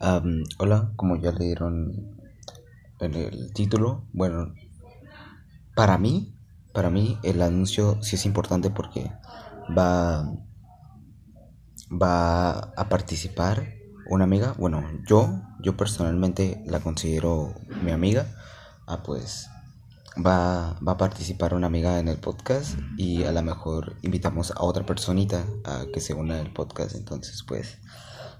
hola, como ya leyeron en el título, bueno, para mí, para mí el anuncio sí es importante porque va, va a participar una amiga, bueno, yo, yo personalmente la considero mi amiga, ah, pues va, va a participar una amiga en el podcast y a lo mejor invitamos a otra personita a que se una al podcast, entonces pues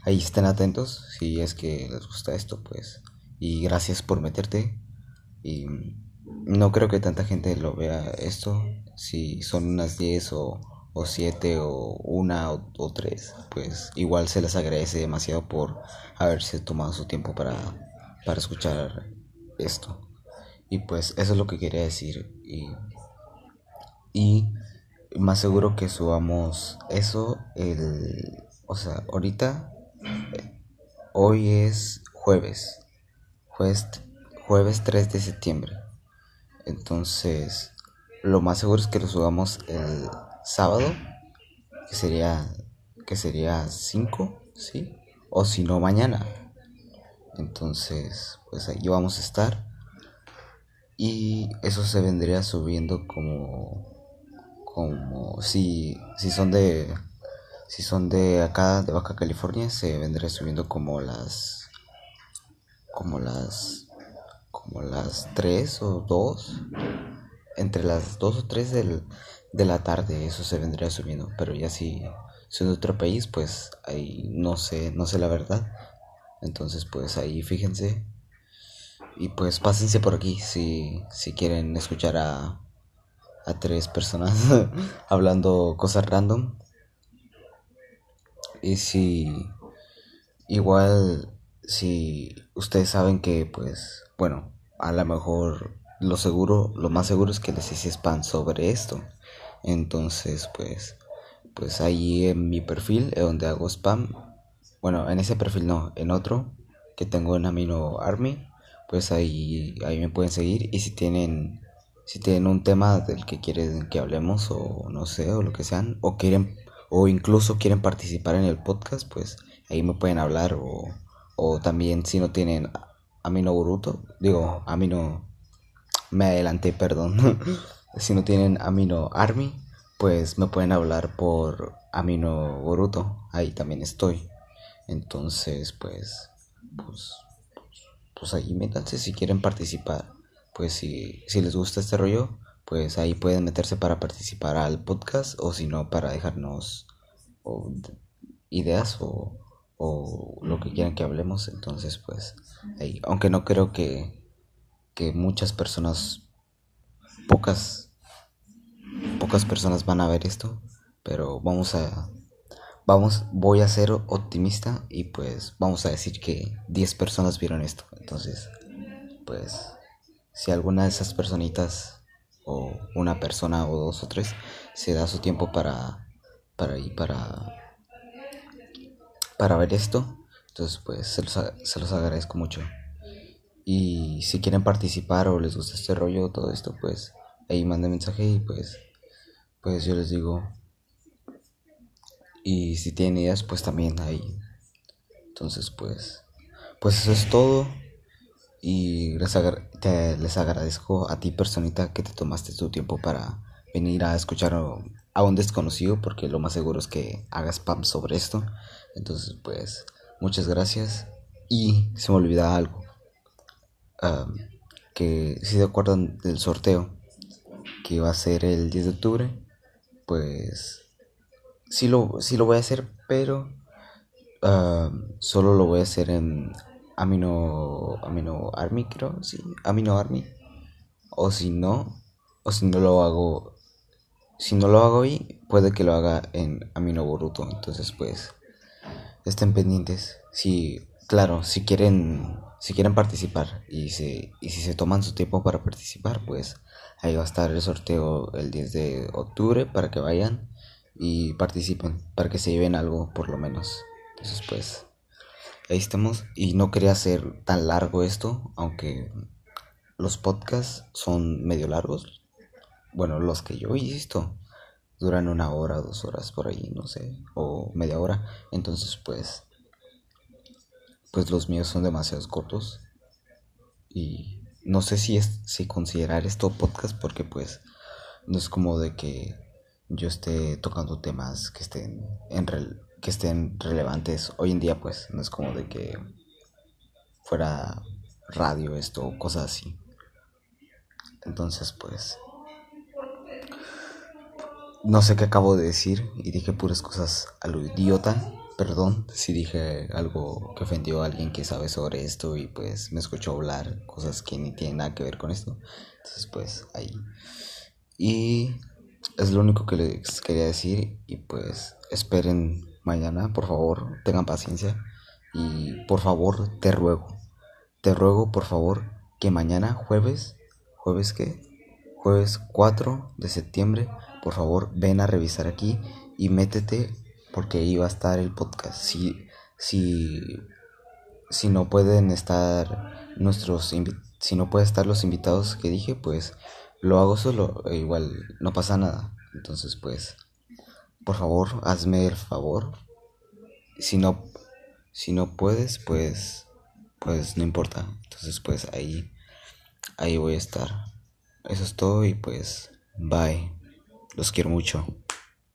ahí estén atentos si es que les gusta esto, pues. Y gracias por meterte. Y no creo que tanta gente lo vea esto. Si son unas 10 o, o 7 o una o, o 3, pues igual se les agradece demasiado por haberse tomado su tiempo para, para escuchar esto. Y pues eso es lo que quería decir. Y, y más seguro que subamos eso el... O sea, ahorita Hoy es jueves. Jueves, jueves 3 de septiembre. Entonces, lo más seguro es que lo subamos el sábado, que sería que sería 5, ¿sí? O si no mañana. Entonces, pues ahí vamos a estar. Y eso se vendría subiendo como como si si son de si son de acá, de Baja California, se vendría subiendo como las. como las. como las 3 o 2. Entre las 2 o 3 del, de la tarde, eso se vendría subiendo. Pero ya si son de otro país, pues ahí no sé, no sé la verdad. Entonces, pues ahí fíjense. Y pues pásense por aquí si, si quieren escuchar a, a tres personas hablando cosas random. Y si igual si ustedes saben que pues bueno, a lo mejor lo seguro, lo más seguro es que les hice spam sobre esto. Entonces, pues pues ahí en mi perfil es donde hago spam. Bueno, en ese perfil no, en otro que tengo en Amino Army, pues ahí ahí me pueden seguir y si tienen si tienen un tema del que quieren que hablemos o no sé, o lo que sean o quieren o incluso quieren participar en el podcast, pues ahí me pueden hablar o, o también si no tienen Amino Boruto, digo, Amino, me adelanté, perdón, si no tienen Amino Army, pues me pueden hablar por Amino Boruto, ahí también estoy. Entonces, pues, pues, pues ahí métanse si quieren participar. Pues si, si les gusta este rollo, pues ahí pueden meterse para participar al podcast o si no para dejarnos ideas o, o, lo que quieran que hablemos. Entonces pues ahí aunque no creo que, que muchas personas pocas pocas personas van a ver esto pero vamos a vamos voy a ser optimista y pues vamos a decir que 10 personas vieron esto. Entonces pues si alguna de esas personitas o una persona o dos o tres se da su tiempo para para ir para para ver esto. Entonces pues se los, se los agradezco mucho. Y si quieren participar o les gusta este rollo todo esto pues ahí manden mensaje y pues pues yo les digo. Y si tienen ideas pues también ahí. Entonces pues pues eso es todo y les, les agradezco a ti personita que te tomaste tu tiempo para venir a escuchar a un desconocido porque lo más seguro es que hagas spam sobre esto. Entonces pues muchas gracias. Y se me olvida algo. Que si se acuerdan del sorteo que iba a ser el 10 de octubre pues sí lo, sí lo voy a hacer pero solo lo voy a hacer en Amino, Amino Army, creo, sí, Amino Army. O si no, o si no lo hago, si no lo hago hoy, puede que lo haga en Amino Boruto. Entonces, pues, estén pendientes. Si, claro, si quieren, si quieren participar y, si, y si se toman su tiempo para participar, pues ahí va a estar el sorteo el 10 de octubre para que vayan y participen, para que se lleven algo por lo menos. Entonces, pues ahí estamos. Y no quería hacer tan largo esto, aunque los podcasts son medio largos. Bueno, los que yo he visto duran una hora, dos horas por ahí, no sé, o media hora. Entonces, pues, pues los míos son demasiado cortos y no sé si es si considerar esto podcast porque pues no es como de que yo esté tocando temas que estén en que estén relevantes hoy en día pues no es como de que fuera radio esto o cosas así entonces pues no sé qué acabo de decir y dije puras cosas a lo idiota perdón si dije algo que ofendió a alguien que sabe sobre esto y pues me escuchó hablar cosas que ni tienen nada que ver con esto. Entonces pues ahí. Y es lo único que les quería decir y pues esperen mañana, por favor, tengan paciencia y por favor te ruego, te ruego por favor que mañana jueves, jueves qué? Jueves 4 de septiembre, por favor ven a revisar aquí y métete porque iba a estar el podcast. Si, si, si no pueden estar nuestros si no pueden estar los invitados que dije, pues lo hago solo, e igual no pasa nada. Entonces, pues, por favor, hazme el favor. Si no, si no puedes, pues, pues no importa. Entonces, pues ahí, ahí voy a estar. Eso es todo y pues, bye. Los quiero mucho.